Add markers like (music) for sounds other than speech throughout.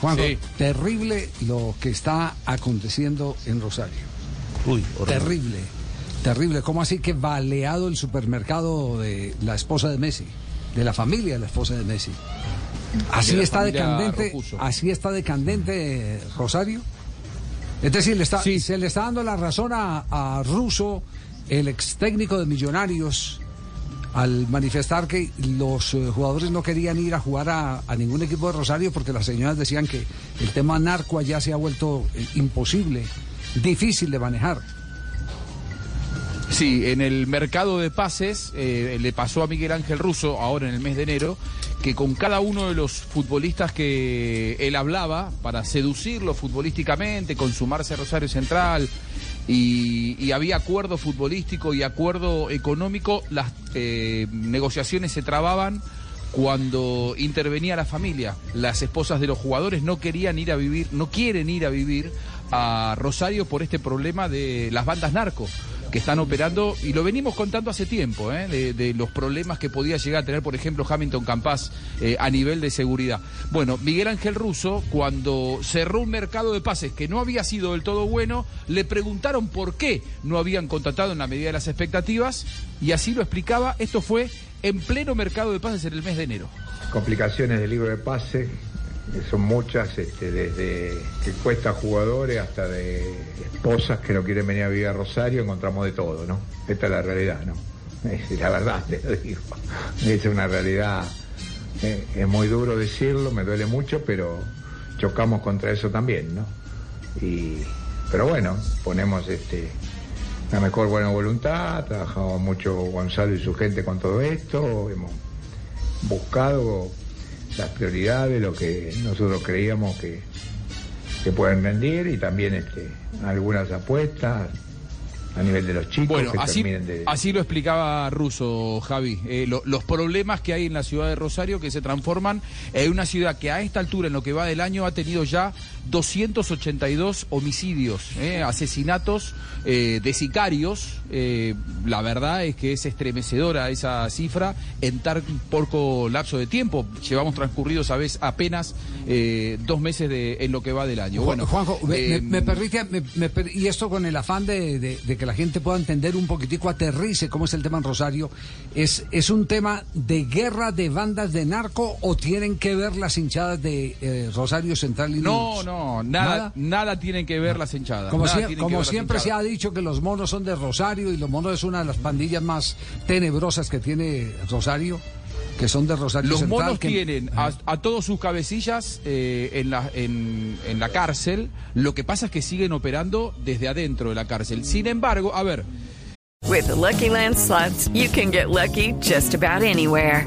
Juanjo, Sí. terrible lo que está aconteciendo en Rosario. Uy, Terrible, terrible. ¿Cómo así que baleado el supermercado de la esposa de Messi? De la familia de la esposa de Messi. Así De está decandente, Rocuso. así está decandente Rosario. Es decir, le está, Sí. se le está dando la razón a, a Russo, el ex técnico de Millonarios, al manifestar que los eh, jugadores no querían ir a jugar a, a ningún equipo de Rosario porque las señoras decían que el tema narco allá se ha vuelto eh, imposible, difícil de manejar. Sí, en el mercado de pases eh, le pasó a Miguel Ángel Russo, ahora en el mes de enero, que con cada uno de los futbolistas que él hablaba, para seducirlo futbolísticamente, consumarse Rosario Central, y, y había acuerdo futbolístico y acuerdo económico, las eh, negociaciones se trababan cuando intervenía la familia. Las esposas de los jugadores no querían ir a vivir, no quieren ir a vivir a Rosario por este problema de las bandas narco que están operando, y lo venimos contando hace tiempo, ¿eh? de, los problemas que podía llegar a tener, por ejemplo, Hamilton Campas eh, a nivel de seguridad. Bueno, Miguel Ángel Russo, cuando cerró un mercado de pases que no había sido del todo bueno, le preguntaron por qué no habían contratado en la medida de las expectativas, y así lo explicaba, esto fue en pleno mercado de pases en el mes de enero. complicaciones del libro de pase, son muchas, este, desde que cuesta jugadores hasta de esposas que no quieren venir a vivir a Rosario, encontramos de todo, ¿no? Esta es la realidad, ¿no? (laughs) La verdad, te lo digo. Es una realidad, eh, es muy duro decirlo, me duele mucho, pero chocamos contra eso también, ¿no? Y, pero bueno, ponemos este, la mejor buena voluntad, trabajamos mucho Gonzalo y su gente con todo esto, hemos buscado las prioridades, lo que nosotros creíamos que, que pueden rendir y también este, algunas apuestas a nivel de los chicos Bueno, que así, de... así lo explicaba Russo, Javi. Eh, lo- los problemas que hay en la ciudad de Rosario que se transforman en una ciudad que a esta altura, en lo que va del año, ha tenido ya 282 homicidios, eh, asesinatos eh, de sicarios. Eh, la verdad es que es estremecedora esa cifra en tan poco lapso de tiempo. Llevamos transcurridos a veces apenas eh, dos meses de, en lo que va del año. Bueno, Juanjo, me, me- me permite, me- me y esto con el afán de, de- de que la gente pueda entender un poquitico, aterrice cómo es el tema en Rosario, ¿es, ¿es un tema de guerra de bandas de narco o tienen que ver las hinchadas de eh, Rosario Central y No, no, nada, nada, tienen que ver las hinchadas. Como, como siempre se ha dicho que los monos son de Rosario y los monos es una de las pandillas más tenebrosas que tiene Rosario, que son de Rosario Los Central. monos que- tienen a, a todos sus cabecillas eh, en, la, en, en la cárcel. Lo que pasa es que siguen operando desde adentro de la cárcel. Sin embargo, a ver, With the Lucky Land slots, you can get lucky just about anywhere.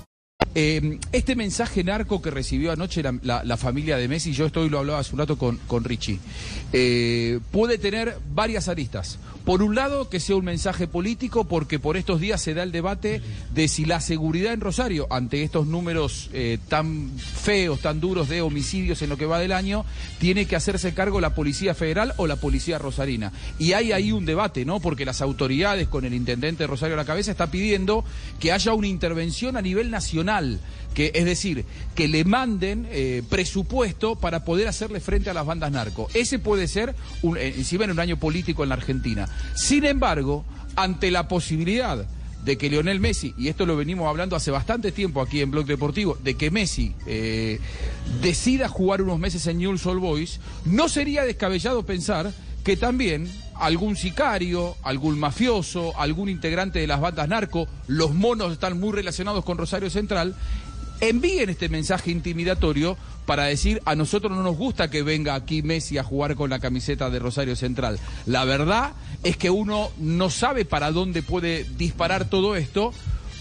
Eh, este mensaje narco que recibió anoche la, familia de Messi, yo esto hoy lo hablaba hace un rato con, Richie, eh, puede tener varias aristas. Por un lado, que sea un mensaje político, porque por estos días se da el debate de si la seguridad en Rosario, ante estos números eh, tan feos, tan duros de homicidios en lo que va del año, tiene que hacerse cargo la Policía Federal o la Policía Rosarina. Y hay ahí un debate, ¿no? Porque las autoridades, con el intendente de Rosario a la cabeza, está pidiendo que haya una intervención a nivel nacional, que es decir, que le manden eh, presupuesto para poder hacerle frente a las bandas narco. Ese puede ser, un, eh, encima en un año político en la Argentina. Sin embargo, ante la posibilidad de que Lionel Messi, y esto lo venimos hablando hace bastante tiempo aquí en Blog Deportivo, de que Messi eh, decida jugar unos meses en Newell's Old Boys, no sería descabellado pensar que también algún sicario, algún mafioso, algún integrante de las bandas narco, los monos están muy relacionados con Rosario Central, envíen este mensaje intimidatorio para decir a nosotros no nos gusta que venga aquí Messi a jugar con la camiseta de Rosario Central. La verdad es que uno no sabe para dónde puede disparar todo esto,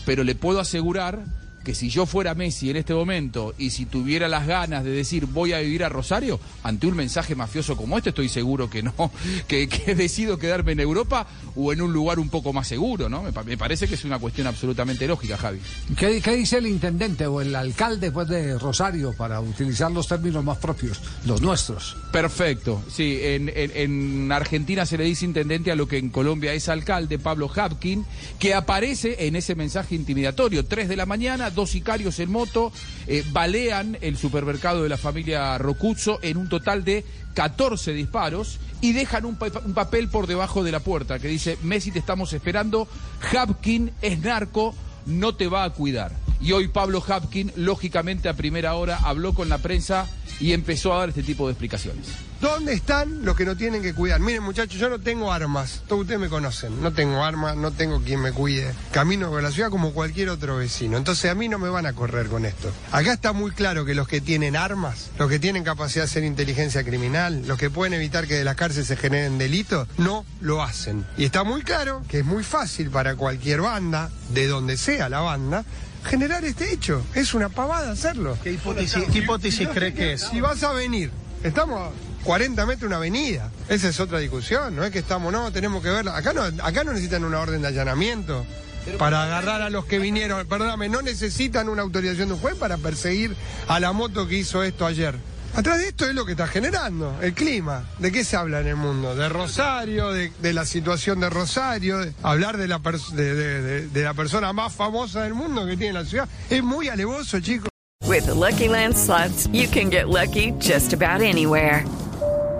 pero le puedo asegurar que si yo fuera Messi en este momento y si tuviera las ganas de decir voy a vivir a Rosario, ante un mensaje mafioso como este, estoy seguro que no, (laughs) que, decido quedarme en Europa o en un lugar un poco más seguro, ¿no? Me, parece que es una cuestión absolutamente lógica, Javi. ¿Qué, dice el intendente o el alcalde pues, de Rosario para utilizar los términos más propios, los nuestros? Perfecto, sí, en, en Argentina se le dice intendente a lo que en Colombia es alcalde, Pablo Hapkin, que aparece en ese mensaje intimidatorio, 3 de la mañana, dos sicarios en moto eh, balean el supermercado de la familia Rocuzzo en un total de 14 disparos y dejan un, un, papel por debajo de la puerta que dice, Messi te estamos esperando, Hapkin es narco, no te va a cuidar. Y hoy Pablo Hapkin, lógicamente a primera hora, habló con la prensa y empezó a dar este tipo de explicaciones. ¿Dónde están los que no tienen que cuidar? Miren muchachos, yo no tengo armas, todos ustedes me conocen, no tengo armas, no tengo quien me cuide. Camino por la ciudad como cualquier otro vecino, entonces a mí no me van a correr con esto. Acá está muy claro que los que tienen armas, los que tienen capacidad de hacer inteligencia criminal, los que pueden evitar que de las cárceles se generen delitos, no lo hacen. Y está muy claro que es muy fácil para cualquier banda, de donde sea la banda, generar este hecho. Es una pavada hacerlo. ¿Qué hipótesis, cree que es? Si vas a venir, estamos a 40 metros de una avenida. Esa es otra discusión, no es que estamos, no, tenemos que verla. Acá no, acá no necesitan una orden de allanamiento para agarrar a los que vinieron. Perdóname, no necesitan una autorización de un juez para perseguir a la moto que hizo esto ayer. Atrás de esto es lo que está generando, el clima. ¿De qué se habla en el mundo? De Rosario, de, la situación de Rosario, de hablar de la, de, de, la persona más famosa del mundo que tiene la ciudad. Es muy alevoso, chicos. With Lucky Land slots, you can get lucky just about anywhere.